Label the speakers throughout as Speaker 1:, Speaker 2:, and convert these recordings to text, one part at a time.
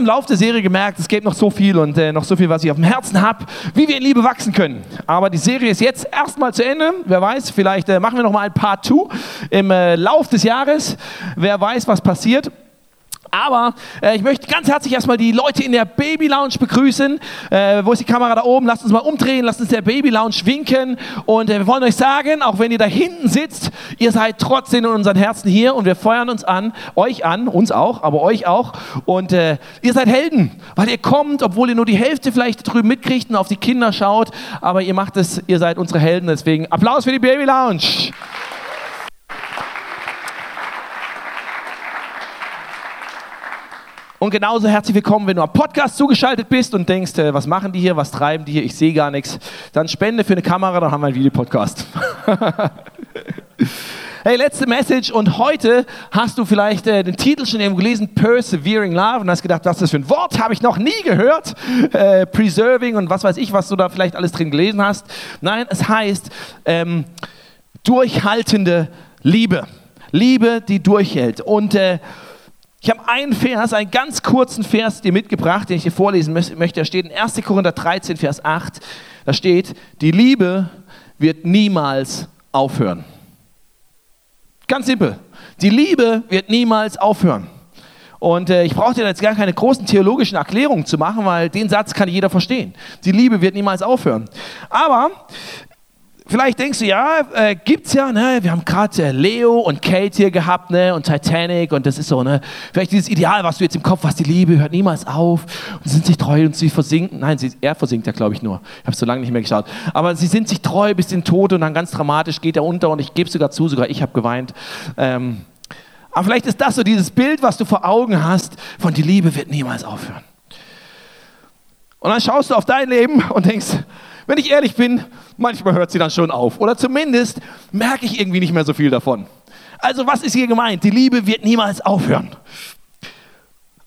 Speaker 1: Im Laufe der Serie gemerkt, es gibt noch so viel und äh, noch so viel, was ich auf dem Herzen habe, wie wir in Liebe wachsen können. Aber die Serie ist jetzt erstmal zu Ende. Wer weiß, vielleicht äh, machen wir noch mal ein Part 2 im äh, Lauf des Jahres. Wer weiß, was passiert. Aber äh, ich möchte ganz herzlich erstmal die Leute in der Baby Lounge begrüßen. Äh, wo ist die Kamera da oben? Lasst uns mal umdrehen, lasst uns der Baby Lounge winken. Und äh, wir wollen euch sagen, auch wenn ihr da hinten sitzt, ihr seid trotzdem in unseren Herzen hier und wir feuern uns an, euch an, uns auch, aber euch auch. Und äh, ihr seid Helden, weil ihr kommt, obwohl ihr nur die Hälfte vielleicht drüben mitkriegt und auf die Kinder schaut. Aber ihr macht es, ihr seid unsere Helden. Deswegen Applaus für die Baby Lounge. Und genauso herzlich willkommen, wenn du am Podcast zugeschaltet bist und denkst, äh, was machen die hier, was treiben die hier, ich sehe gar nichts. Dann spende für eine Kamera, dann haben wir einen Videopodcast. hey, letzte Message und heute hast du vielleicht äh, den Titel schon eben gelesen, Persevering Love und hast gedacht, was ist das für ein Wort, habe ich noch nie gehört. Äh, preserving und was weiß ich, was du da vielleicht alles drin gelesen hast. Nein, es heißt ähm, durchhaltende Liebe. Liebe, die durchhält. Und äh, ich habe einen Vers, einen ganz kurzen Vers dir mitgebracht, den ich dir vorlesen möchte. Da steht in 1. Korinther 13, Vers 8. Da steht, die Liebe wird niemals aufhören. Ganz simpel. Die Liebe wird niemals aufhören. Und äh, ich brauche dir jetzt gar keine großen theologischen Erklärungen zu machen, weil den Satz kann jeder verstehen. Die Liebe wird niemals aufhören. Aber Vielleicht denkst du, ja, äh, gibt's ja, ne? Wir haben gerade äh, Leo und Kate hier gehabt, ne? Und Titanic und das ist so, ne? Vielleicht dieses Ideal, was du jetzt im Kopf hast, die Liebe hört niemals auf und sie sind sich treu und sie versinken. Nein, sie, er versinkt ja, glaube ich, nur. Ich habe so lange nicht mehr geschaut. Aber sie sind sich treu bis den Tod und dann ganz dramatisch geht er unter und ich gebe sogar zu, sogar ich habe geweint. Ähm, aber vielleicht ist das so dieses Bild, was du vor Augen hast, von die Liebe wird niemals aufhören. Und dann schaust du auf dein Leben und denkst, wenn ich ehrlich bin, manchmal hört sie dann schon auf. Oder zumindest merke ich irgendwie nicht mehr so viel davon. Also was ist hier gemeint? Die Liebe wird niemals aufhören.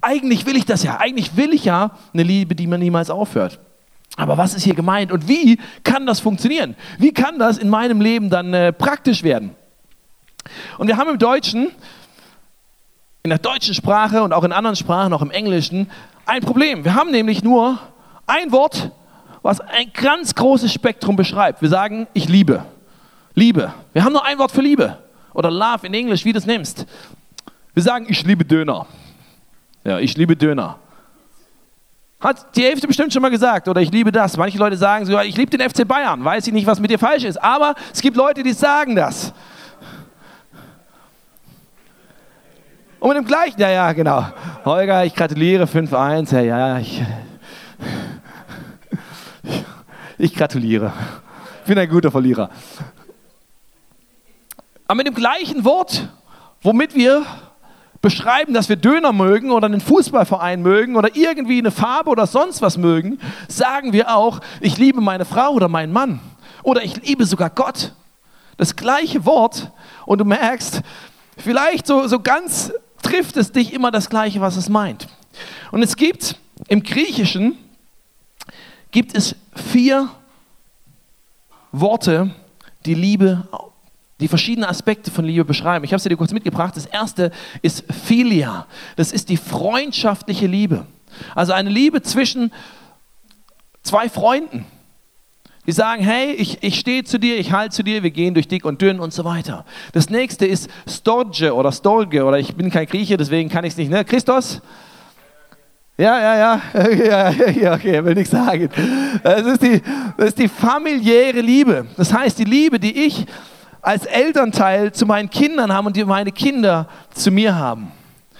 Speaker 1: Eigentlich will ich das ja. Eigentlich will ich ja eine Liebe, die mir niemals aufhört. Aber was ist hier gemeint und wie kann das funktionieren? Wie kann das in meinem Leben dann äh, praktisch werden? Und wir haben im Deutschen, in der deutschen Sprache und auch in anderen Sprachen, auch im Englischen, ein Problem. Wir haben nämlich nur ein Wort was ein ganz großes Spektrum beschreibt. Wir sagen, ich liebe. Liebe. Wir haben nur ein Wort für Liebe. Oder Love in Englisch, wie du es nimmst. Wir sagen, ich liebe Döner. Ja, ich liebe Döner. Hat die Hälfte bestimmt schon mal gesagt, oder ich liebe das. Manche Leute sagen sogar, ich liebe den FC Bayern. Weiß ich nicht, was mit dir falsch ist. Aber es gibt Leute, die sagen das. Und mit dem gleichen, ja, ja, genau. Holger, ich gratuliere 5-1. Ja, ja, ich, ich gratuliere. Ich bin ein guter Verlierer. Aber mit dem gleichen Wort, womit wir beschreiben, dass wir Döner mögen oder einen Fußballverein mögen oder irgendwie eine Farbe oder sonst was mögen, sagen wir auch, ich liebe meine Frau oder meinen Mann oder ich liebe sogar Gott. Das gleiche Wort und du merkst, vielleicht so, so ganz trifft es dich immer das gleiche, was es meint. Und es gibt im Griechischen gibt es vier Worte, die Liebe, die verschiedenen Aspekte von Liebe beschreiben. Ich habe es dir kurz mitgebracht. Das erste ist Philia. Das ist die freundschaftliche Liebe. Also eine Liebe zwischen zwei Freunden. Die sagen, hey, ich, ich stehe zu dir, ich halte zu dir, wir gehen durch dick und dünn und so weiter. Das nächste ist Storge oder Storge oder ich bin kein Grieche, deswegen kann ich es nicht. Ne? Christos? Ja, ja, ja, ja, ja, okay, will nichts sagen. Das ist, die, das ist die familiäre Liebe. Das heißt, die Liebe, die ich als Elternteil zu meinen Kindern habe und die meine Kinder zu mir haben.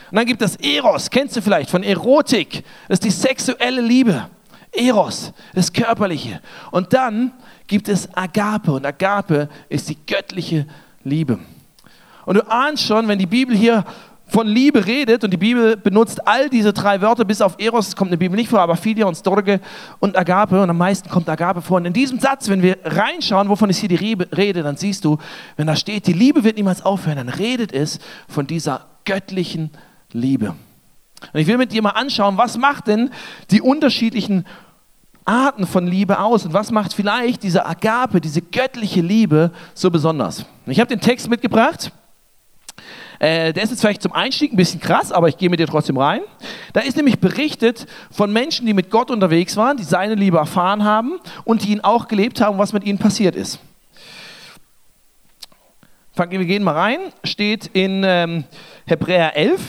Speaker 1: Und dann gibt es Eros, kennst du vielleicht von Erotik. Das ist die sexuelle Liebe. Eros, das Körperliche. Und dann gibt es Agape und Agape ist die göttliche Liebe. Und du ahnst schon, wenn die Bibel hier von Liebe redet und die Bibel benutzt all diese drei Wörter, bis auf Eros kommt in der Bibel nicht vor, aber Philia und Storge und Agape und am meisten kommt Agape vor. Und in diesem Satz, wenn wir reinschauen, wovon ist hier die Rede, dann siehst du, wenn da steht, die Liebe wird niemals aufhören, dann redet es von dieser göttlichen Liebe. Und ich will mit dir mal anschauen, was macht denn die unterschiedlichen Arten von Liebe aus und was macht vielleicht diese Agape, diese göttliche Liebe so besonders. Ich habe den Text mitgebracht. Äh, der ist jetzt vielleicht zum Einstieg ein bisschen krass, aber ich gehe mit dir trotzdem rein. Da ist nämlich berichtet von Menschen, die mit Gott unterwegs waren, die seine Liebe erfahren haben und die ihn auch gelebt haben, was mit ihnen passiert ist. Wir gehen mal rein, steht in ähm, Hebräer 11.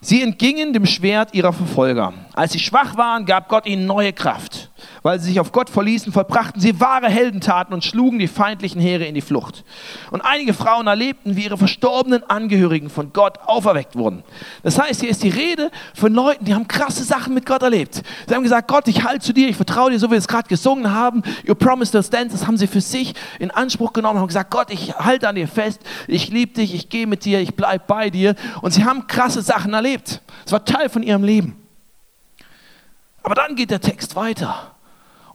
Speaker 1: Sie entgingen dem Schwert ihrer Verfolger. Als sie schwach waren, gab Gott ihnen neue Kraft. Weil sie sich auf Gott verließen, vollbrachten sie wahre Heldentaten und schlugen die feindlichen Heere in die Flucht. Und einige Frauen erlebten, wie ihre verstorbenen Angehörigen von Gott auferweckt wurden. Das heißt, hier ist die Rede von Leuten, die haben krasse Sachen mit Gott erlebt. Sie haben gesagt, Gott, ich halte zu dir, ich vertraue dir, so wie wir es gerade gesungen haben. You promised us dance, das haben sie für sich in Anspruch genommen, haben gesagt, Gott, ich halte an dir fest, ich liebe dich, ich gehe mit dir, ich bleibe bei dir. Und sie haben krasse Sachen erlebt. Es war Teil von ihrem Leben. Aber dann geht der Text weiter.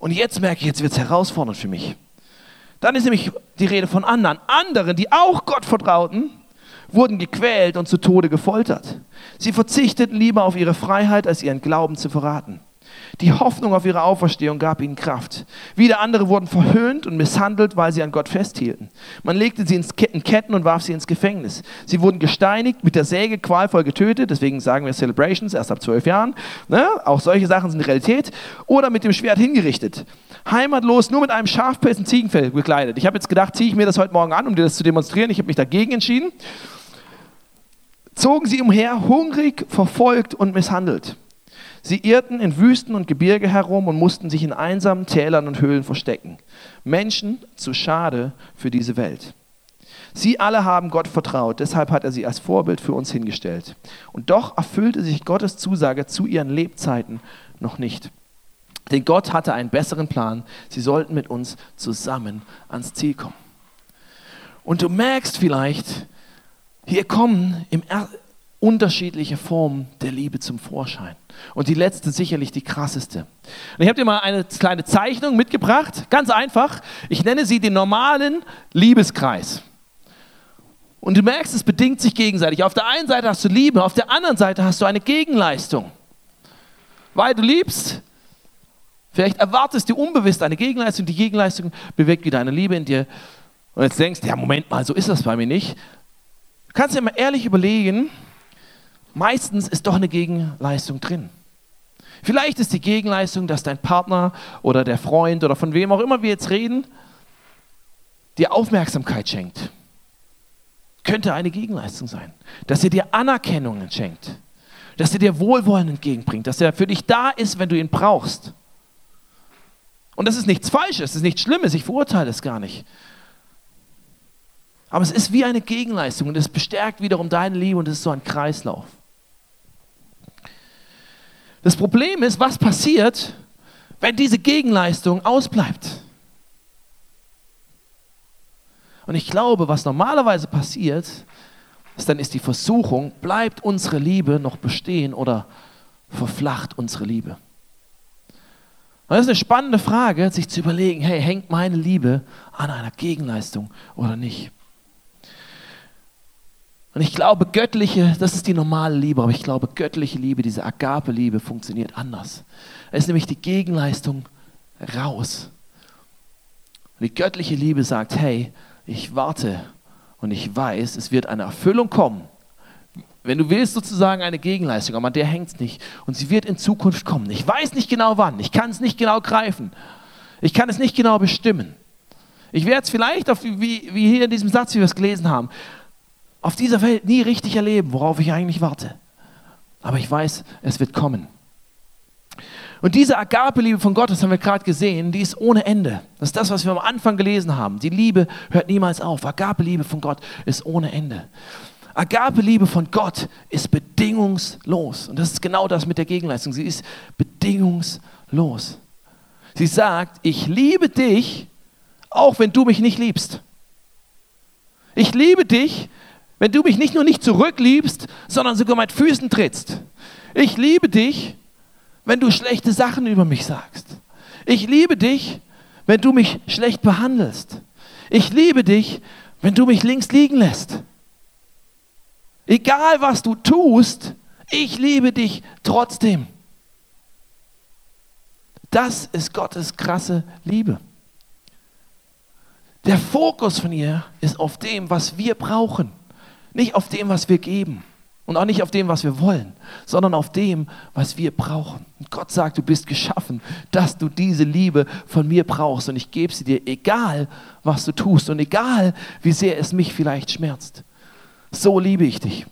Speaker 1: Und jetzt merke ich, jetzt wird es herausfordernd für mich. Dann ist nämlich die Rede von anderen. Andere, die auch Gott vertrauten, wurden gequält und zu Tode gefoltert. Sie verzichteten lieber auf ihre Freiheit, als ihren Glauben zu verraten. Die Hoffnung auf ihre Auferstehung gab ihnen Kraft. Wieder andere wurden verhöhnt und misshandelt, weil sie an Gott festhielten. Man legte sie in Ketten und warf sie ins Gefängnis. Sie wurden gesteinigt, mit der Säge qualvoll getötet, deswegen sagen wir Celebrations erst ab zwölf Jahren. Ne? Auch solche Sachen sind Realität. Oder mit dem Schwert hingerichtet. Heimatlos, nur mit einem Schafpelz und Ziegenfell gekleidet. Ich habe jetzt gedacht, ziehe ich mir das heute Morgen an, um dir das zu demonstrieren. Ich habe mich dagegen entschieden. Zogen sie umher, hungrig, verfolgt und misshandelt. Sie irrten in Wüsten und Gebirge herum und mussten sich in einsamen Tälern und Höhlen verstecken. Menschen zu schade für diese Welt. Sie alle haben Gott vertraut, deshalb hat er sie als Vorbild für uns hingestellt. Und doch erfüllte sich Gottes Zusage zu ihren Lebzeiten noch nicht. Denn Gott hatte einen besseren Plan. Sie sollten mit uns zusammen ans Ziel kommen. Und du merkst vielleicht, hier kommen im unterschiedliche Formen der Liebe zum Vorschein. Und die letzte sicherlich die krasseste. Und ich habe dir mal eine kleine Zeichnung mitgebracht, ganz einfach. Ich nenne sie den normalen Liebeskreis. Und du merkst, es bedingt sich gegenseitig. Auf der einen Seite hast du Liebe, auf der anderen Seite hast du eine Gegenleistung. Weil du liebst, vielleicht erwartest du unbewusst eine Gegenleistung, die Gegenleistung bewirkt wieder eine Liebe in dir. Und jetzt denkst du, ja, Moment mal, so ist das bei mir nicht. Du kannst dir mal ehrlich überlegen, meistens ist doch eine Gegenleistung drin. Vielleicht ist die Gegenleistung, dass dein Partner oder der Freund oder von wem auch immer wir jetzt reden, dir Aufmerksamkeit schenkt. Könnte eine Gegenleistung sein. Dass er dir Anerkennung schenkt. Dass er dir Wohlwollen entgegenbringt. Dass er für dich da ist, wenn du ihn brauchst. Und das ist nichts Falsches, das ist nichts Schlimmes, ich verurteile es gar nicht. Aber es ist wie eine Gegenleistung und es bestärkt wiederum deine Liebe und es ist so ein Kreislauf. Das Problem ist, was passiert, wenn diese Gegenleistung ausbleibt. Und ich glaube, was normalerweise passiert, ist dann ist die Versuchung, bleibt unsere Liebe noch bestehen oder verflacht unsere Liebe? Und das ist eine spannende Frage, sich zu überlegen, hey, hängt meine Liebe an einer Gegenleistung oder nicht? Und ich glaube, göttliche, das ist die normale Liebe, aber ich glaube, göttliche Liebe, diese Agape-Liebe funktioniert anders. Es ist nämlich die Gegenleistung raus. Und die göttliche Liebe sagt, hey, ich warte und ich weiß, es wird eine Erfüllung kommen. Wenn du willst, sozusagen eine Gegenleistung, aber an der hängt es nicht. Und sie wird in Zukunft kommen. Ich weiß nicht genau wann, ich kann es nicht genau greifen. Ich kann es nicht genau bestimmen. Ich werde es vielleicht, auf, wie, wie hier in diesem Satz, wie wir es gelesen haben, auf dieser Welt nie richtig erleben, worauf ich eigentlich warte. Aber ich weiß, es wird kommen. Und diese Agape-Liebe von Gott, das haben wir gerade gesehen, die ist ohne Ende. Das ist das, was wir am Anfang gelesen haben. Die Liebe hört niemals auf. Agape-Liebe von Gott ist ohne Ende. Agape-Liebe von Gott ist bedingungslos. Und das ist genau das mit der Gegenleistung. Sie ist bedingungslos. Sie sagt, ich liebe dich, auch wenn du mich nicht liebst. Ich liebe dich, wenn du mich nicht nur nicht zurückliebst, sondern sogar mit Füßen trittst. Ich liebe dich, wenn du schlechte Sachen über mich sagst. Ich liebe dich, wenn du mich schlecht behandelst. Ich liebe dich, wenn du mich links liegen lässt. Egal was du tust, ich liebe dich trotzdem. Das ist Gottes krasse Liebe. Der Fokus von ihr ist auf dem, was wir brauchen Nicht auf dem, was wir geben und auch nicht auf dem, was wir wollen, sondern auf dem, was wir brauchen. Und Gott sagt, du bist geschaffen, dass du diese Liebe von mir brauchst und ich gebe sie dir, egal was du tust und egal wie sehr es mich vielleicht schmerzt. So liebe ich dich.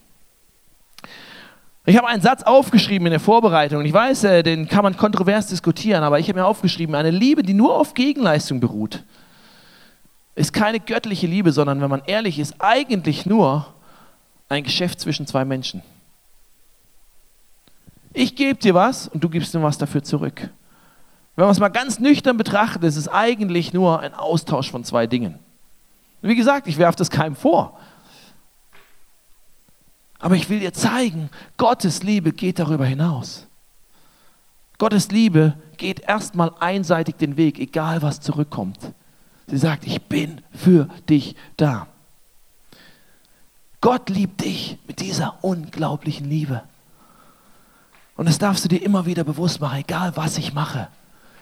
Speaker 1: Ich habe einen Satz aufgeschrieben in der Vorbereitung und ich weiß, äh, den kann man kontrovers diskutieren, aber ich habe mir aufgeschrieben, eine Liebe, die nur auf Gegenleistung beruht, ist keine göttliche Liebe, sondern wenn man ehrlich ist, eigentlich nur ein Geschäft zwischen zwei Menschen. Ich gebe dir was und du gibst mir was dafür zurück. Wenn man es mal ganz nüchtern betrachtet, ist es eigentlich nur ein Austausch von zwei Dingen. Wie gesagt, ich werfe das keinem vor. Aber ich will dir zeigen, Gottes Liebe geht darüber hinaus. Gottes Liebe geht erstmal einseitig den Weg, egal was zurückkommt. Sie sagt, ich bin für dich da. Gott liebt dich mit dieser unglaublichen Liebe. Und das darfst du dir immer wieder bewusst machen, egal was ich mache.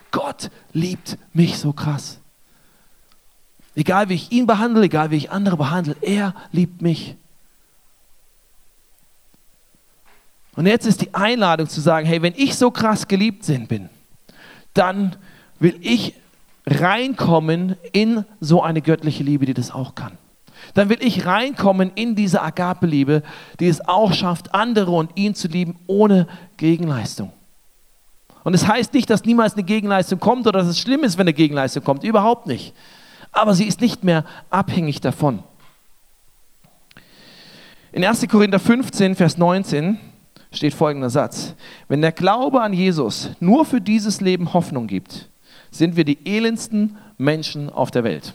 Speaker 1: Gott liebt mich so krass. Egal wie ich ihn behandle, egal wie ich andere behandle, er liebt mich. Und jetzt ist die Einladung zu sagen, hey, wenn ich so krass geliebt bin, dann will ich reinkommen in so eine göttliche Liebe, die das auch kann dann will ich reinkommen in diese Agape-Liebe, die es auch schafft, andere und ihn zu lieben ohne Gegenleistung. Und es das heißt nicht, dass niemals eine Gegenleistung kommt oder dass es schlimm ist, wenn eine Gegenleistung kommt. Überhaupt nicht. Aber sie ist nicht mehr abhängig davon. In 1. Korinther 15, Vers 19 steht folgender Satz. Wenn der Glaube an Jesus nur für dieses Leben Hoffnung gibt, sind wir die elendsten Menschen auf der Welt.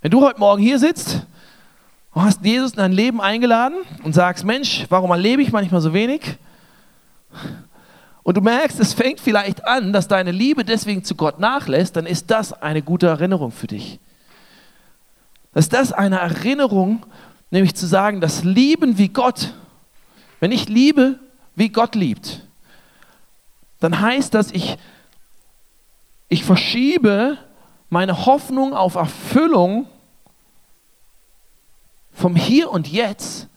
Speaker 1: Wenn du heute Morgen hier sitzt und hast Jesus in dein Leben eingeladen und sagst, Mensch, warum erlebe ich manchmal so wenig? Und du merkst, es fängt vielleicht an, dass deine Liebe deswegen zu Gott nachlässt, dann ist das eine gute Erinnerung für dich. Ist das eine Erinnerung, nämlich zu sagen, das Lieben wie Gott, wenn ich liebe, wie Gott liebt, dann heißt das, ich, ich verschiebe meine Hoffnung auf Erfüllung vom Hier und Jetzt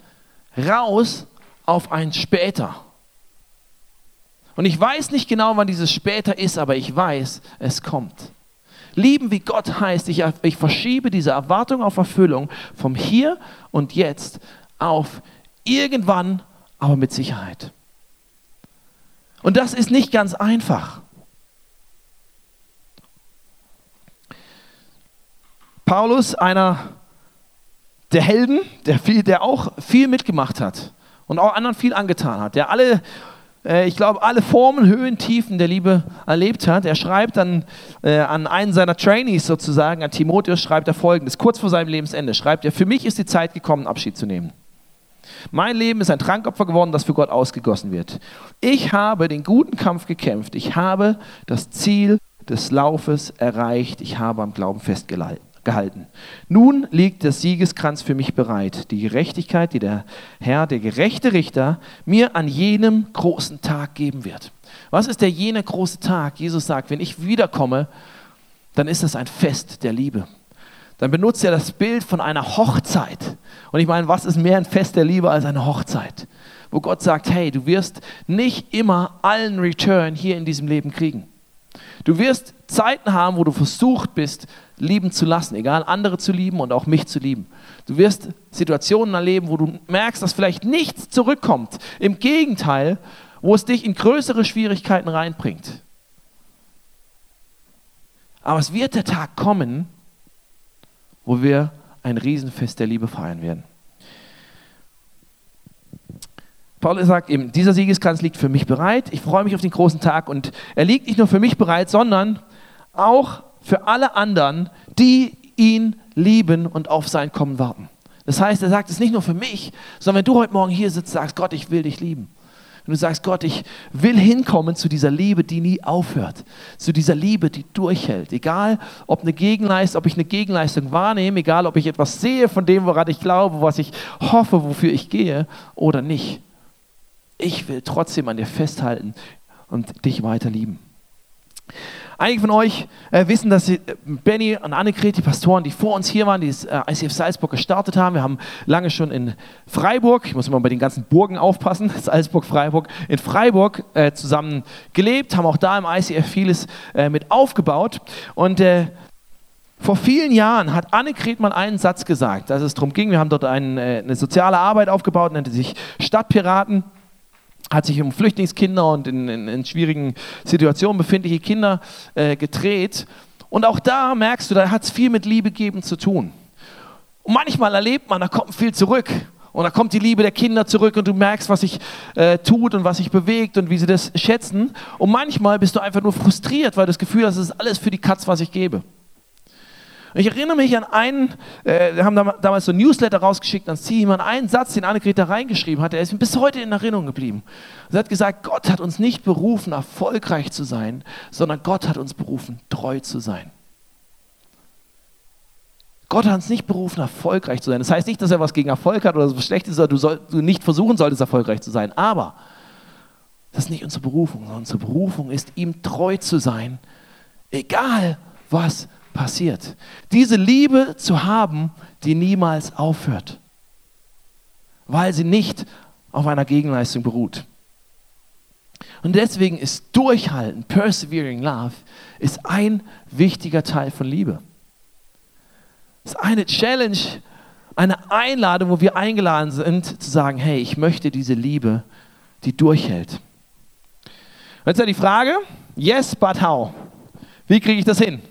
Speaker 1: raus auf ein Später. Und ich weiß nicht genau, wann dieses Später ist, aber ich weiß, es kommt. Lieben wie Gott heißt, ich, ich verschiebe diese Erwartung auf Erfüllung vom Hier und Jetzt auf irgendwann, aber mit Sicherheit. Und das ist nicht ganz einfach. Paulus, einer der Helden, der, viel, der auch viel mitgemacht hat und auch anderen viel angetan hat, der alle, äh, ich glaube, alle Formen, Höhen, Tiefen der Liebe erlebt hat. Er schreibt dann äh, an einen seiner Trainees sozusagen, an Timotheus, schreibt er folgendes, kurz vor seinem Lebensende, schreibt er, für mich ist die Zeit gekommen, Abschied zu nehmen. Mein Leben ist ein Trankopfer geworden, das für Gott ausgegossen wird. Ich habe den guten Kampf gekämpft. Ich habe das Ziel des Laufes erreicht. Ich habe am Glauben festgehalten gehalten. Nun liegt der Siegeskranz für mich bereit, die Gerechtigkeit, die der Herr, der gerechte Richter, mir an jenem großen Tag geben wird. Was ist der jene große Tag? Jesus sagt, wenn ich wiederkomme, dann ist das ein Fest der Liebe. Dann benutzt er das Bild von einer Hochzeit. Und ich meine, was ist mehr ein Fest der Liebe als eine Hochzeit? Wo Gott sagt, hey, du wirst nicht immer allen Return hier in diesem Leben kriegen. Du wirst Zeiten haben, wo du versucht bist, lieben zu lassen, egal andere zu lieben und auch mich zu lieben. Du wirst Situationen erleben, wo du merkst, dass vielleicht nichts zurückkommt. Im Gegenteil, wo es dich in größere Schwierigkeiten reinbringt. Aber es wird der Tag kommen, wo wir ein Riesenfest der Liebe feiern werden. Paulus sagt eben, dieser Siegeskranz liegt für mich bereit. Ich freue mich auf den großen Tag und er liegt nicht nur für mich bereit, sondern auch für alle anderen, die ihn lieben und auf sein Kommen warten. Das heißt, er sagt es nicht nur für mich, sondern wenn du heute Morgen hier sitzt, sagst, Gott, ich will dich lieben. Wenn du sagst, Gott, ich will hinkommen zu dieser Liebe, die nie aufhört, zu dieser Liebe, die durchhält. Egal, ob eine Gegenleistung, ob ich eine Gegenleistung wahrnehme, egal, ob ich etwas sehe von dem, woran ich glaube, was ich hoffe, wofür ich gehe oder nicht. Ich will trotzdem an dir festhalten und dich weiter lieben. Einige von euch äh, wissen, dass äh, Benny und Annegret, die Pastoren, die vor uns hier waren, die das äh, ICF Salzburg gestartet haben. Wir haben lange schon in Freiburg, ich muss immer bei den ganzen Burgen aufpassen, Salzburg, Freiburg, in Freiburg äh, zusammen gelebt, haben auch da im ICF vieles äh, mit aufgebaut. Und äh, vor vielen Jahren hat Annegret mal einen Satz gesagt, als es darum ging, wir haben dort einen, eine soziale Arbeit aufgebaut, nannte sich Stadtpiraten hat sich um Flüchtlingskinder und in, in, in schwierigen Situationen befindliche Kinder äh, gedreht. Und auch da merkst du, da hat es viel mit Liebe geben zu tun. Und manchmal erlebt man, da kommt viel zurück. Und da kommt die Liebe der Kinder zurück und du merkst, was sich äh, tut und was sich bewegt und wie sie das schätzen. Und manchmal bist du einfach nur frustriert, weil du das Gefühl hast, es ist alles für die Katz, was ich gebe. Ich erinnere mich an einen, äh, wir haben damals so ein Newsletter rausgeschickt ans Team, an einen Satz, den Annegret da reingeschrieben hat, der ist mir bis heute in Erinnerung geblieben. Sie hat gesagt, Gott hat uns nicht berufen, erfolgreich zu sein, sondern Gott hat uns berufen, treu zu sein. Gott hat uns nicht berufen, erfolgreich zu sein. Das heißt nicht, dass er was gegen Erfolg hat oder so schlecht ist, oder du, soll, du nicht versuchen solltest, erfolgreich zu sein. Aber das ist nicht unsere Berufung, sondern unsere Berufung ist, ihm treu zu sein, egal was passiert. Diese Liebe zu haben, die niemals aufhört, weil sie nicht auf einer Gegenleistung beruht. Und deswegen ist Durchhalten, Persevering Love, ist ein wichtiger Teil von Liebe. Es ist eine Challenge, eine Einladung, wo wir eingeladen sind, zu sagen, hey, ich möchte diese Liebe, die durchhält. Jetzt ist ja die Frage, yes, but how? Wie kriege ich das hin?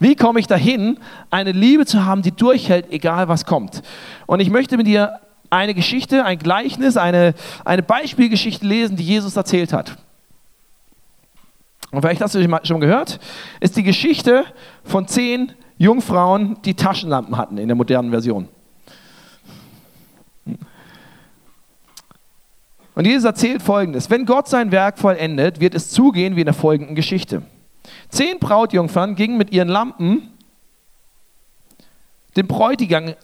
Speaker 1: Wie komme ich dahin, eine Liebe zu haben, die durchhält, egal was kommt? Und ich möchte mit dir eine Geschichte, ein Gleichnis, eine, eine Beispielgeschichte lesen, die Jesus erzählt hat. Und vielleicht hast du das schon gehört, ist die Geschichte von zehn Jungfrauen, die Taschenlampen hatten in der modernen Version. Und Jesus erzählt folgendes: Wenn Gott sein Werk vollendet, wird es zugehen wie in der folgenden Geschichte. Zehn Brautjungfern gingen mit ihren Lampen dem Bräutigam,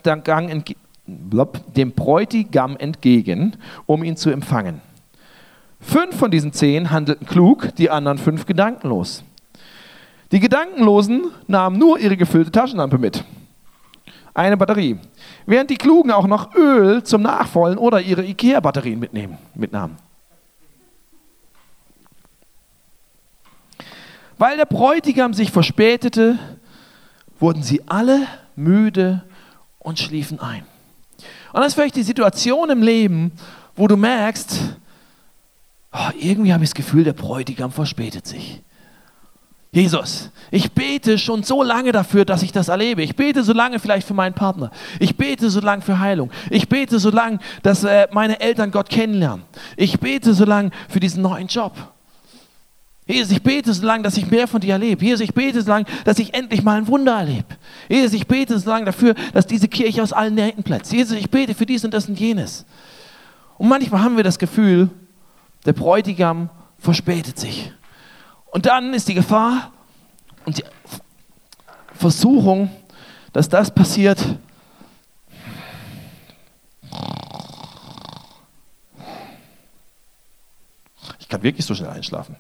Speaker 1: dem Bräutigam entgegen, um ihn zu empfangen. Fünf von diesen zehn handelten klug, die anderen fünf gedankenlos. Die Gedankenlosen nahmen nur ihre gefüllte Taschenlampe mit. Eine Batterie. Während die Klugen auch noch Öl zum Nachfüllen oder ihre IKEA-Batterien mitnahmen. Weil der Bräutigam sich verspätete, wurden sie alle müde und schliefen ein. Und das ist vielleicht die Situation im Leben, wo du merkst, oh, irgendwie habe ich das Gefühl, der Bräutigam verspätet sich. Jesus, ich bete schon so lange dafür, dass ich das erlebe. Ich bete so lange vielleicht für meinen Partner. Ich bete so lange für Heilung. Ich bete so lange, dass äh, meine Eltern Gott kennenlernen. Ich bete so lange für diesen neuen Job. Jesus, ich bete so lange, dass ich mehr von dir erlebe. Jesus, ich bete so lange, dass ich endlich mal ein Wunder erlebe. Jesus, ich bete so lange dafür, dass diese Kirche aus allen Nähten platzt. Jesus, ich bete für dies und das und jenes. Und manchmal haben wir das Gefühl, der Bräutigam verspätet sich. Und dann ist die Gefahr und die Versuchung, dass das passiert. Ich kann wirklich so schnell einschlafen.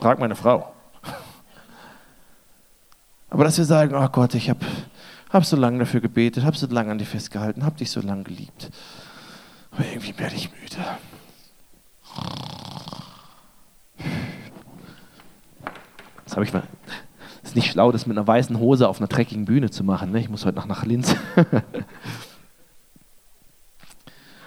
Speaker 1: Frag meine Frau. Aber dass wir sagen, oh Gott, ich habe hab so lange dafür gebetet, habe so lange an dir festgehalten, habe dich so lange geliebt. Aber irgendwie werde ich müde. Das habe ich mal. ist nicht schlau, das mit einer weißen Hose auf einer dreckigen Bühne zu machen. Ne? Ich muss heute noch nach Linz.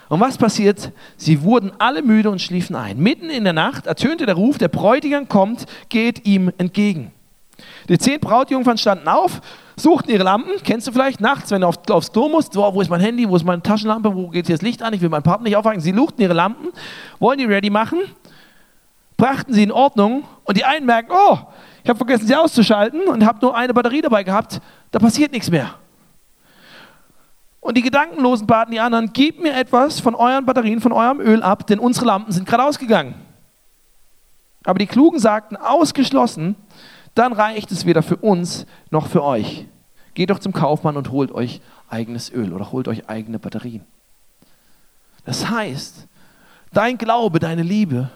Speaker 1: Und was passiert? Sie wurden alle müde und schliefen ein. Mitten in der Nacht ertönte der Ruf, der Bräutigam kommt, geht ihm entgegen. Die zehn Brautjungfern standen auf, suchten ihre Lampen, kennst du vielleicht, nachts, wenn du auf, aufs Klo musst, so, wo ist mein Handy, wo ist meine Taschenlampe, wo geht hier das Licht an, ich will meinen Partner nicht aufwachen. Sie suchten ihre Lampen, wollen die ready machen, brachten sie in Ordnung und die einen merken, oh, ich habe vergessen sie auszuschalten und habe nur eine Batterie dabei gehabt, da passiert nichts mehr. Und die Gedankenlosen baten die anderen, gebt mir etwas von euren Batterien, von eurem Öl ab, denn unsere Lampen sind gerade ausgegangen. Aber die Klugen sagten, ausgeschlossen, dann reicht es weder für uns noch für euch. Geht doch zum Kaufmann und holt euch eigenes Öl oder holt euch eigene Batterien. Das heißt, dein Glaube, deine Liebe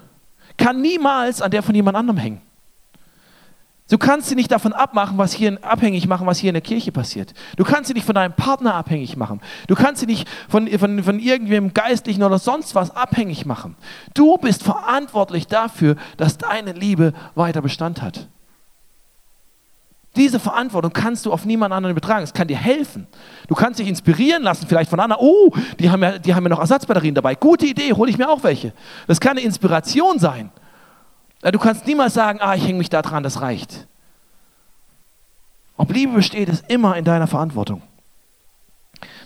Speaker 1: kann niemals an der von jemand anderem hängen. Du kannst sie nicht davon abmachen, was hier abhängig machen, was hier in der Kirche passiert. Du kannst sie nicht von deinem Partner abhängig machen. Du kannst sie nicht von, von, von irgendwem Geistlichen oder sonst was abhängig machen. Du bist verantwortlich dafür, dass deine Liebe weiter Bestand hat. Diese Verantwortung kannst du auf niemand anderen übertragen. Es kann dir helfen. Du kannst dich inspirieren lassen, vielleicht von anderen. Oh, die haben ja, die haben ja noch Ersatzbatterien dabei. Gute Idee, hole ich mir auch welche. Das kann eine Inspiration sein. Du kannst niemals sagen, ah, ich hänge mich da dran, das reicht. Ob Liebe besteht, ist immer in deiner Verantwortung.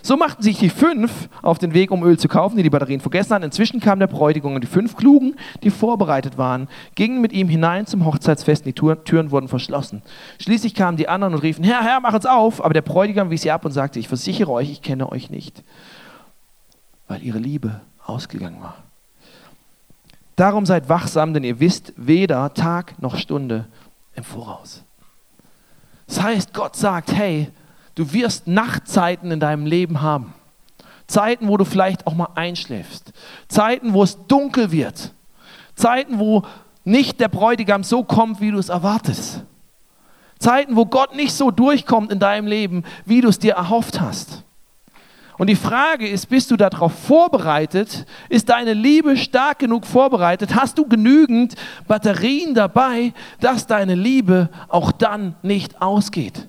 Speaker 1: So machten sich die fünf auf den Weg, um Öl zu kaufen, die die Batterien vergessen hatten. Inzwischen kam der Bräutigam und die fünf Klugen, die vorbereitet waren, gingen mit ihm hinein zum Hochzeitsfest. Die Türen wurden verschlossen. Schließlich kamen die anderen und riefen, Herr, Herr, mach uns auf. Aber der Bräutigam wies sie ab und sagte, ich versichere euch, ich kenne euch nicht, weil ihre Liebe ausgegangen war. Darum seid wachsam, denn ihr wisst weder Tag noch Stunde im Voraus. Das heißt, Gott sagt, hey, du wirst Nachtzeiten in deinem Leben haben. Zeiten, wo du vielleicht auch mal einschläfst. Zeiten, wo es dunkel wird. Zeiten, wo nicht der Bräutigam so kommt, wie du es erwartest. Zeiten, wo Gott nicht so durchkommt in deinem Leben, wie du es dir erhofft hast. Und die Frage ist, bist du darauf vorbereitet? Ist deine Liebe stark genug vorbereitet? Hast du genügend Batterien dabei, dass deine Liebe auch dann nicht ausgeht?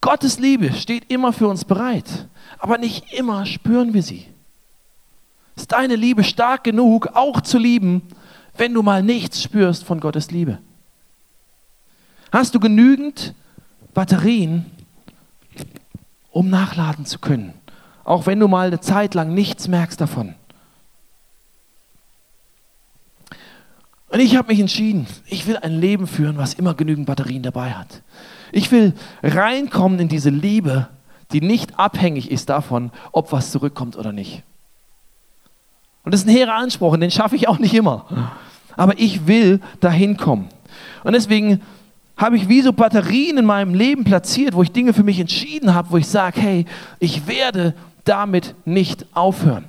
Speaker 1: Gottes Liebe steht immer für uns bereit, aber nicht immer spüren wir sie. Ist deine Liebe stark genug, auch zu lieben, wenn du mal nichts spürst von Gottes Liebe? Hast du genügend Batterien, um nachladen zu können. Auch wenn du mal eine Zeit lang nichts merkst davon. Und ich habe mich entschieden, ich will ein Leben führen, was immer genügend Batterien dabei hat. Ich will reinkommen in diese Liebe, die nicht abhängig ist davon, ob was zurückkommt oder nicht. Und das ist ein hehrer Anspruch und den schaffe ich auch nicht immer. Aber ich will dahin kommen. Und deswegen habe ich wie so Batterien in meinem Leben platziert, wo ich Dinge für mich entschieden habe, wo ich sage, hey, ich werde damit nicht aufhören.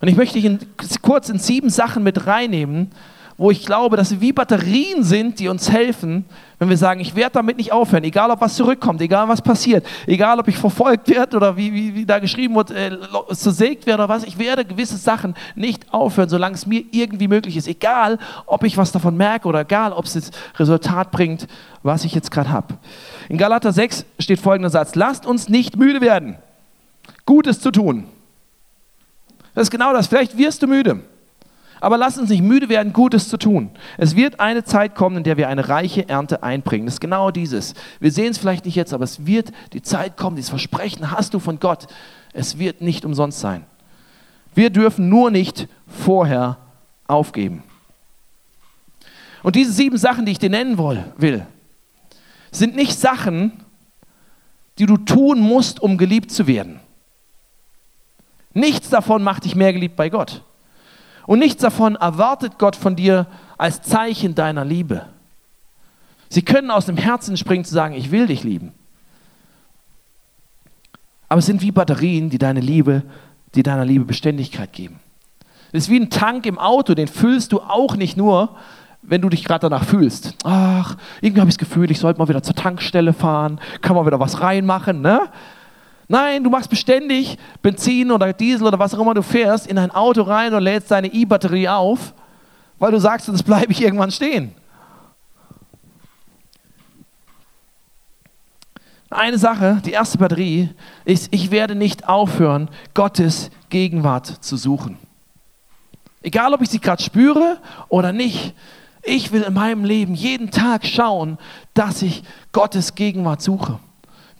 Speaker 1: Und ich möchte dich in, kurz in sieben Sachen mit reinnehmen, wo ich glaube, dass sie wie Batterien sind, die uns helfen, wenn wir sagen, ich werde damit nicht aufhören, egal ob was zurückkommt, egal was passiert, egal ob ich verfolgt werde oder wie, wie, wie da geschrieben wird, äh, zersägt werde oder was, ich werde gewisse Sachen nicht aufhören, solange es mir irgendwie möglich ist, egal ob ich was davon merke oder egal ob es jetzt Resultat bringt, was ich jetzt gerade habe. In Galater 6 steht folgender Satz, lasst uns nicht müde werden, Gutes zu tun. Das ist genau das, vielleicht wirst du müde. Aber lass uns nicht müde werden, Gutes zu tun. Es wird eine Zeit kommen, in der wir eine reiche Ernte einbringen. Das ist genau dieses. Wir sehen es vielleicht nicht jetzt, aber es wird die Zeit kommen, dieses Versprechen hast du von Gott. Es wird nicht umsonst sein. Wir dürfen nur nicht vorher aufgeben. Und diese sieben Sachen, die ich dir nennen will, sind nicht Sachen, die du tun musst, um geliebt zu werden. Nichts davon macht dich mehr geliebt bei Gott. Und nichts davon erwartet Gott von dir als Zeichen deiner Liebe. Sie können aus dem Herzen springen zu sagen, ich will dich lieben. Aber es sind wie Batterien, die deine Liebe, die deiner Liebe Beständigkeit geben. Es ist wie ein Tank im Auto, den füllst du auch nicht nur, wenn du dich gerade danach fühlst. Ach, irgendwie habe ich das Gefühl, ich sollte mal wieder zur Tankstelle fahren, kann mal wieder was reinmachen, ne? Nein, du machst beständig Benzin oder Diesel oder was auch immer du fährst in ein Auto rein und lädst deine E-Batterie auf, weil du sagst, sonst bleibe ich irgendwann stehen. Eine Sache, die erste Batterie, ist, ich werde nicht aufhören, Gottes Gegenwart zu suchen. Egal, ob ich sie gerade spüre oder nicht, ich will in meinem Leben jeden Tag schauen, dass ich Gottes Gegenwart suche.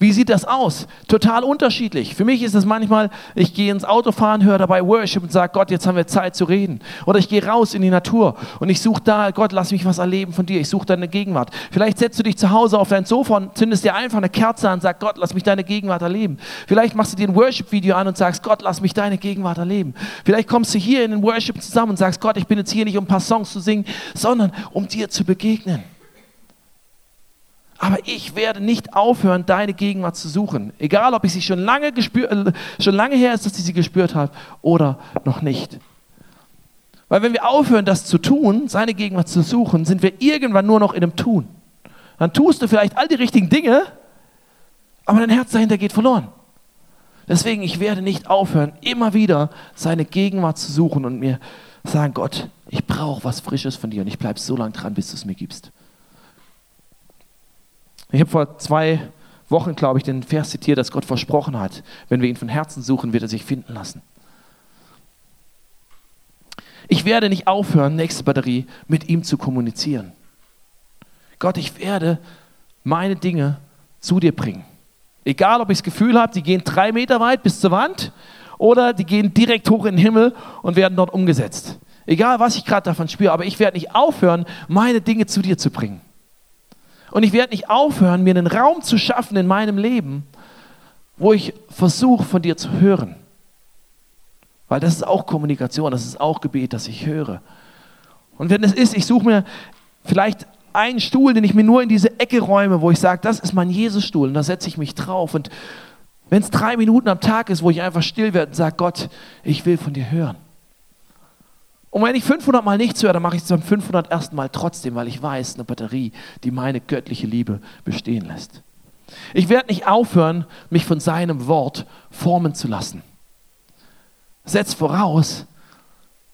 Speaker 1: Wie sieht das aus? Total unterschiedlich. Für mich ist es manchmal, ich gehe ins Auto fahren, höre dabei Worship und sage, Gott, jetzt haben wir Zeit zu reden. Oder ich gehe raus in die Natur und ich suche da, Gott, lass mich was erleben von dir. Ich suche deine Gegenwart. Vielleicht setzt du dich zu Hause auf dein Sofa und zündest dir einfach eine Kerze an und sagst, Gott, lass mich deine Gegenwart erleben. Vielleicht machst du dir ein Worship-Video an und sagst, Gott, lass mich deine Gegenwart erleben. Vielleicht kommst du hier in den Worship zusammen und sagst, Gott, ich bin jetzt hier nicht, um ein paar Songs zu singen, sondern um dir zu begegnen. Aber ich werde nicht aufhören, deine Gegenwart zu suchen. Egal, ob ich sie schon lange, gespür, äh, schon lange her ist, dass ich sie gespürt habe oder noch nicht. Weil wenn wir aufhören, das zu tun, seine Gegenwart zu suchen, sind wir irgendwann nur noch in dem Tun. Dann tust du vielleicht all die richtigen Dinge, aber dein Herz dahinter geht verloren. Deswegen, ich werde nicht aufhören, immer wieder seine Gegenwart zu suchen und mir sagen, Gott, ich brauche was Frisches von dir und ich bleibe so lange dran, bis du es mir gibst. Ich habe vor zwei Wochen, glaube ich, den Vers zitiert, dass Gott versprochen hat, wenn wir ihn von Herzen suchen, wird er sich finden lassen. Ich werde nicht aufhören, nächste Batterie, mit ihm zu kommunizieren. Gott, ich werde meine Dinge zu dir bringen. Egal, ob ich das Gefühl habe, die gehen drei Meter weit bis zur Wand oder die gehen direkt hoch in den Himmel und werden dort umgesetzt. Egal, was ich gerade davon spüre, aber ich werde nicht aufhören, meine Dinge zu dir zu bringen. Und ich werde nicht aufhören, mir einen Raum zu schaffen in meinem Leben, wo ich versuche, von dir zu hören. Weil das ist auch Kommunikation, das ist auch Gebet, das ich höre. Und wenn es ist, ich suche mir vielleicht einen Stuhl, den ich mir nur in diese Ecke räume, wo ich sage, das ist mein Jesusstuhl und da setze ich mich drauf. Und wenn es drei Minuten am Tag ist, wo ich einfach still werde und sage, Gott, ich will von dir hören. Und wenn ich 500 Mal nichts höre, dann mache ich es beim 501. Mal trotzdem, weil ich weiß, eine Batterie, die meine göttliche Liebe bestehen lässt. Ich werde nicht aufhören, mich von seinem Wort formen zu lassen setzt voraus,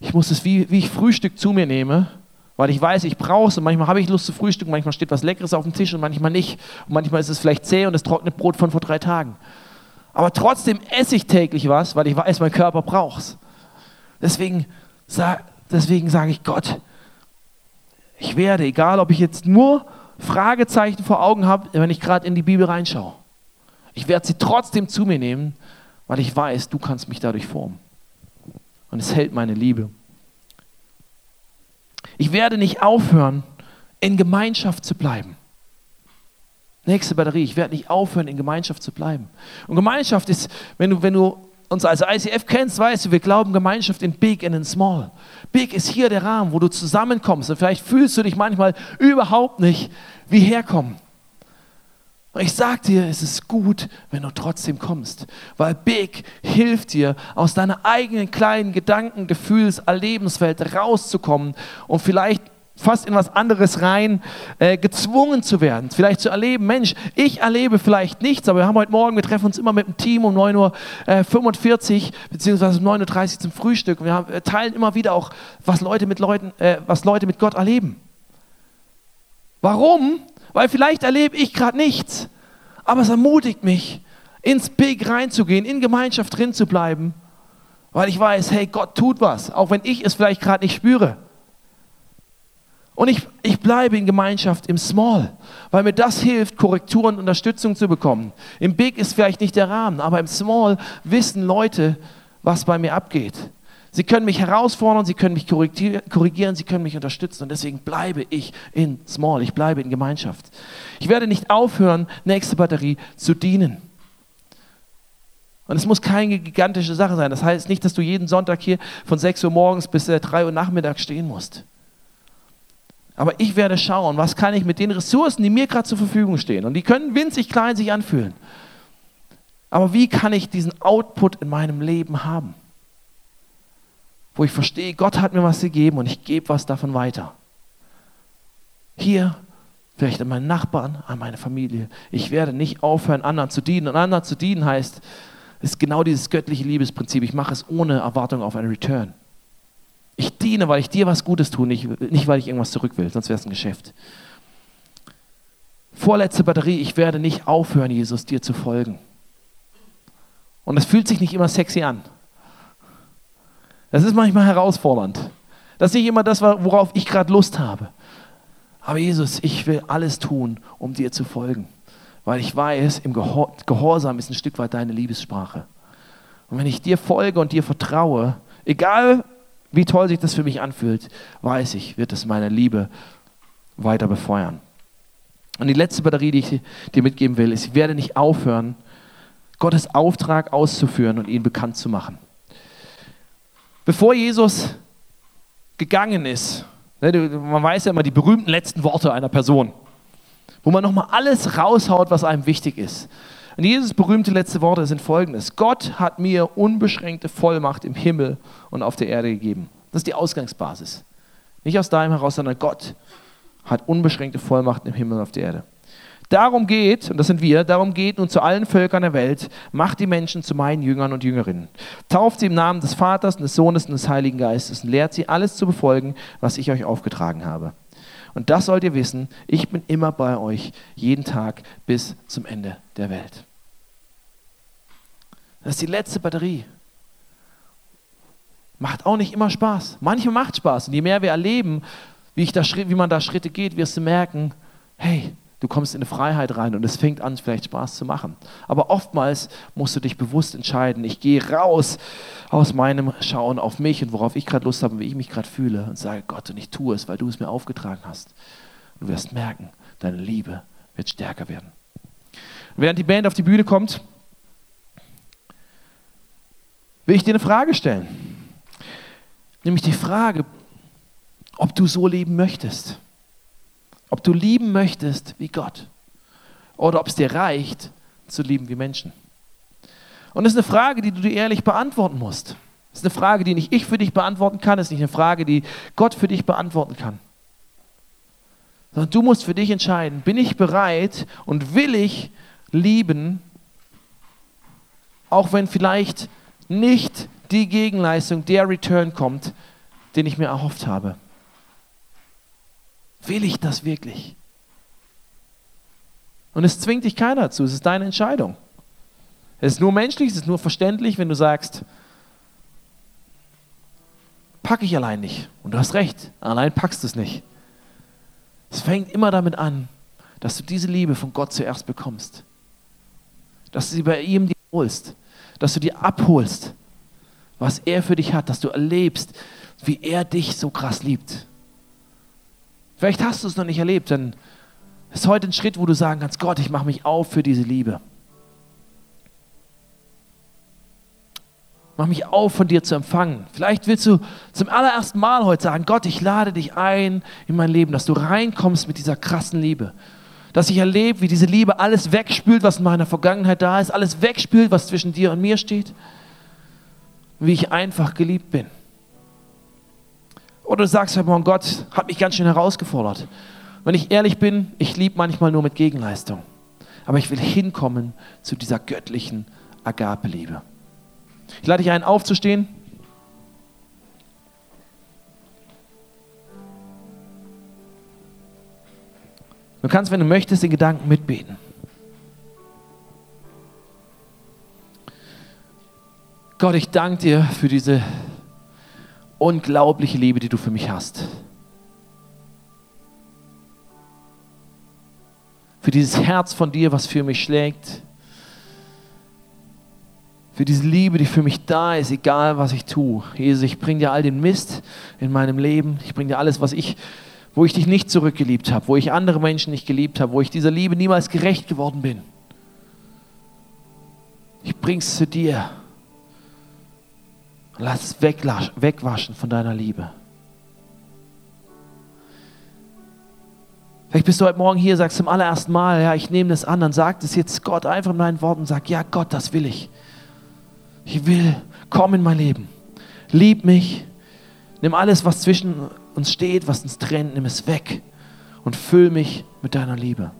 Speaker 1: ich muss es wie, wie ich Frühstück zu mir nehme, weil ich weiß, ich brauche es und manchmal habe ich Lust zu frühstücken, manchmal steht was Leckeres auf dem Tisch und manchmal nicht. Und manchmal ist es vielleicht zäh und das trockene Brot von vor drei Tagen. Aber trotzdem esse ich täglich was, weil ich weiß, mein Körper braucht es. Deswegen, deswegen sage ich Gott, ich werde, egal ob ich jetzt nur Fragezeichen vor Augen habe, wenn ich gerade in die Bibel reinschaue, ich werde sie trotzdem zu mir nehmen, weil ich weiß, du kannst mich dadurch formen und es hält meine Liebe. Ich werde nicht aufhören, in Gemeinschaft zu bleiben. Nächste Batterie, ich werde nicht aufhören, in Gemeinschaft zu bleiben. Und Gemeinschaft ist, wenn du, wenn du uns als ICF kennst, weißt du, wir glauben Gemeinschaft in Big and in Small. Big ist hier der Rahmen, wo du zusammenkommst. Und vielleicht fühlst du dich manchmal überhaupt nicht wie herkommen. Und ich sag dir, es ist gut, wenn du trotzdem kommst, weil Big hilft dir, aus deiner eigenen kleinen Gedanken, Gefühls, Erlebenswelt rauszukommen und vielleicht fast in was anderes rein äh, gezwungen zu werden, vielleicht zu erleben, Mensch, ich erlebe vielleicht nichts, aber wir haben heute Morgen, wir treffen uns immer mit dem Team um 9.45 Uhr, beziehungsweise um 9.30 Uhr zum Frühstück. Wir, haben, wir teilen immer wieder auch, was Leute mit Leuten, äh, was Leute mit Gott erleben. Warum? weil vielleicht erlebe ich gerade nichts. Aber es ermutigt mich, ins Big reinzugehen, in Gemeinschaft drin zu bleiben, weil ich weiß, hey, Gott tut was, auch wenn ich es vielleicht gerade nicht spüre. Und ich, ich bleibe in Gemeinschaft im Small, weil mir das hilft, Korrekturen und Unterstützung zu bekommen. Im Big ist vielleicht nicht der Rahmen, aber im Small wissen Leute, was bei mir abgeht. Sie können mich herausfordern, sie können mich korrigieren, sie können mich unterstützen und deswegen bleibe ich in Small, ich bleibe in Gemeinschaft. Ich werde nicht aufhören, nächste Batterie zu dienen. Und es muss keine gigantische Sache sein. Das heißt nicht, dass du jeden Sonntag hier von 6 Uhr morgens bis 3 Uhr nachmittags stehen musst. Aber ich werde schauen, was kann ich mit den Ressourcen, die mir gerade zur Verfügung stehen. Und die können winzig klein sich anfühlen. Aber wie kann ich diesen Output in meinem Leben haben? wo ich verstehe, Gott hat mir was gegeben und ich gebe was davon weiter. Hier, vielleicht an meinen Nachbarn, an meine Familie. Ich werde nicht aufhören, anderen zu dienen. Und anderen zu dienen heißt, ist genau dieses göttliche Liebesprinzip. Ich mache es ohne Erwartung auf einen Return. Ich diene, weil ich dir was Gutes tue, nicht, nicht weil ich irgendwas zurück will, sonst wäre es ein Geschäft. Vorletzte Batterie, ich werde nicht aufhören, Jesus, dir zu folgen. Und das fühlt sich nicht immer sexy an. Das ist manchmal herausfordernd. Das ist nicht immer das, worauf ich gerade Lust habe. Aber Jesus, ich will alles tun, um dir zu folgen. Weil ich weiß, im Gehorsam ist ein Stück weit deine Liebessprache. Und wenn ich dir folge und dir vertraue, egal wie toll sich das für mich anfühlt, weiß ich, wird es meine Liebe weiter befeuern. Und die letzte Batterie, die ich dir mitgeben will, ist, ich werde nicht aufhören, Gottes Auftrag auszuführen und ihn bekannt zu machen. Bevor Jesus gegangen ist, ne, man weiß ja immer die berühmten letzten Worte einer Person, wo man nochmal alles raushaut, was einem wichtig ist. Und Jesus berühmte letzte Worte sind folgendes. Gott hat mir unbeschränkte Vollmacht im Himmel und auf der Erde gegeben. Das ist die Ausgangsbasis. Nicht aus deinem heraus, sondern Gott hat unbeschränkte Vollmacht im Himmel und auf der Erde. Darum geht, und das sind wir, darum geht nun zu allen Völkern der Welt, macht die Menschen zu meinen Jüngern und Jüngerinnen. Tauft sie im Namen des Vaters und des Sohnes und des Heiligen Geistes und lehrt sie alles zu befolgen, was ich euch aufgetragen habe. Und das sollt ihr wissen, ich bin immer bei euch, jeden Tag bis zum Ende der Welt. Das ist die letzte Batterie. Macht auch nicht immer Spaß. Manchmal macht Spaß. Und je mehr wir erleben, wie, ich da, wie man da Schritte geht, wirst du merken, hey, Du kommst in eine Freiheit rein und es fängt an, vielleicht Spaß zu machen. Aber oftmals musst du dich bewusst entscheiden, ich gehe raus aus meinem Schauen auf mich und worauf ich gerade Lust habe und wie ich mich gerade fühle und sage, Gott, und ich tue es, weil du es mir aufgetragen hast. Und du wirst merken, deine Liebe wird stärker werden. während die Band auf die Bühne kommt, will ich dir eine Frage stellen. Nämlich die Frage, ob du so leben möchtest. Ob du lieben möchtest wie Gott oder ob es dir reicht, zu lieben wie Menschen. Und das ist eine Frage, die du dir ehrlich beantworten musst. Das ist eine Frage, die nicht ich für dich beantworten kann, das ist nicht eine Frage, die Gott für dich beantworten kann. Sondern du musst für dich entscheiden, bin ich bereit und will ich lieben, auch wenn vielleicht nicht die Gegenleistung, der Return kommt, den ich mir erhofft habe. Will ich das wirklich? Und es zwingt dich keiner dazu, es ist deine Entscheidung. Es ist nur menschlich, es ist nur verständlich, wenn du sagst, packe ich allein nicht. Und du hast recht, allein packst du es nicht. Es fängt immer damit an, dass du diese Liebe von Gott zuerst bekommst. Dass du sie bei ihm dir holst. Dass du dir abholst, was er für dich hat. Dass du erlebst, wie er dich so krass liebt. Vielleicht hast du es noch nicht erlebt, dann ist heute ein Schritt, wo du sagen kannst, Gott, ich mache mich auf für diese Liebe. Mach mich auf, von dir zu empfangen. Vielleicht willst du zum allerersten Mal heute sagen, Gott, ich lade dich ein in mein Leben, dass du reinkommst mit dieser krassen Liebe. Dass ich erlebe, wie diese Liebe alles wegspült, was in meiner Vergangenheit da ist, alles wegspült, was zwischen dir und mir steht. Wie ich einfach geliebt bin. Oder du sagst heute Morgen, Gott hat mich ganz schön herausgefordert. Wenn ich ehrlich bin, ich liebe manchmal nur mit Gegenleistung. Aber ich will hinkommen zu dieser göttlichen Agape-Liebe. Ich lade dich ein, aufzustehen. Du kannst, wenn du möchtest, den Gedanken mitbeten. Gott, ich danke dir für diese unglaubliche Liebe, die du für mich hast. Für dieses Herz von dir, was für mich schlägt. Für diese Liebe, die für mich da ist, egal was ich tue. Jesus, ich bringe dir all den Mist in meinem Leben. Ich bringe dir alles, was ich, wo ich dich nicht zurückgeliebt habe, wo ich andere Menschen nicht geliebt habe, wo ich dieser Liebe niemals gerecht geworden bin. Ich bringe es zu dir. Lass es wegwaschen von deiner Liebe. Vielleicht bist du heute Morgen hier, sagst zum allerersten Mal, ja, ich nehme das an, dann sagt es jetzt Gott einfach in meinen Worten, sag, ja Gott, das will ich. Ich will, komm in mein Leben. Lieb mich. Nimm alles, was zwischen uns steht, was uns trennt, nimm es weg und füll mich mit deiner Liebe.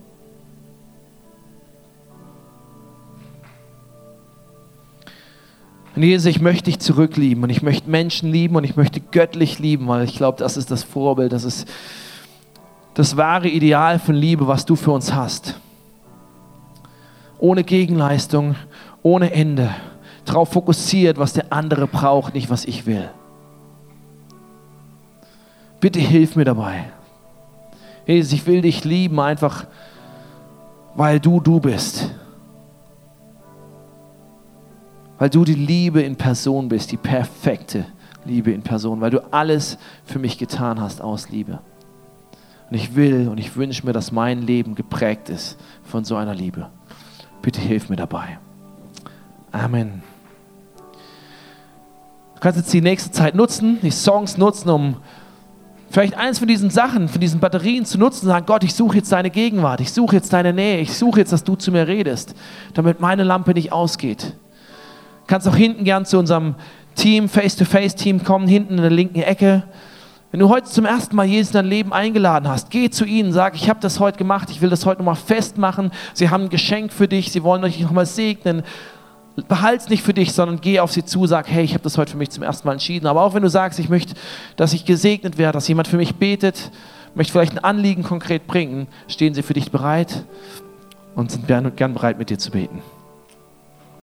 Speaker 1: Und Jesus, ich möchte dich zurücklieben und ich möchte Menschen lieben und ich möchte göttlich lieben, weil ich glaube, das ist das Vorbild, das ist das wahre Ideal von Liebe, was du für uns hast. Ohne Gegenleistung, ohne Ende, darauf fokussiert, was der andere braucht, nicht was ich will. Bitte hilf mir dabei. Jesus, ich will dich lieben, einfach weil du du bist weil du die Liebe in Person bist, die perfekte Liebe in Person, weil du alles für mich getan hast aus Liebe. Und ich will und ich wünsche mir, dass mein Leben geprägt ist von so einer Liebe. Bitte hilf mir dabei. Amen. Du kannst jetzt die nächste Zeit nutzen, die Songs nutzen, um vielleicht eins von diesen Sachen, von diesen Batterien zu nutzen sagen, Gott, ich suche jetzt deine Gegenwart, ich suche jetzt deine Nähe, ich suche jetzt, dass du zu mir redest, damit meine Lampe nicht ausgeht kannst auch hinten gern zu unserem Team, Face-to-Face-Team kommen hinten in der linken Ecke. Wenn du heute zum ersten Mal Jesus in dein Leben eingeladen hast, geh zu ihnen, sag, ich habe das heute gemacht, ich will das heute nochmal festmachen. Sie haben ein Geschenk für dich, sie wollen euch nochmal segnen. Behalte es nicht für dich, sondern geh auf sie zu, sag, hey, ich habe das heute für mich zum ersten Mal entschieden. Aber auch wenn du sagst, ich möchte, dass ich gesegnet werde, dass jemand für mich betet, möchte vielleicht ein Anliegen konkret bringen, stehen sie für dich bereit und sind gern bereit, mit dir zu beten.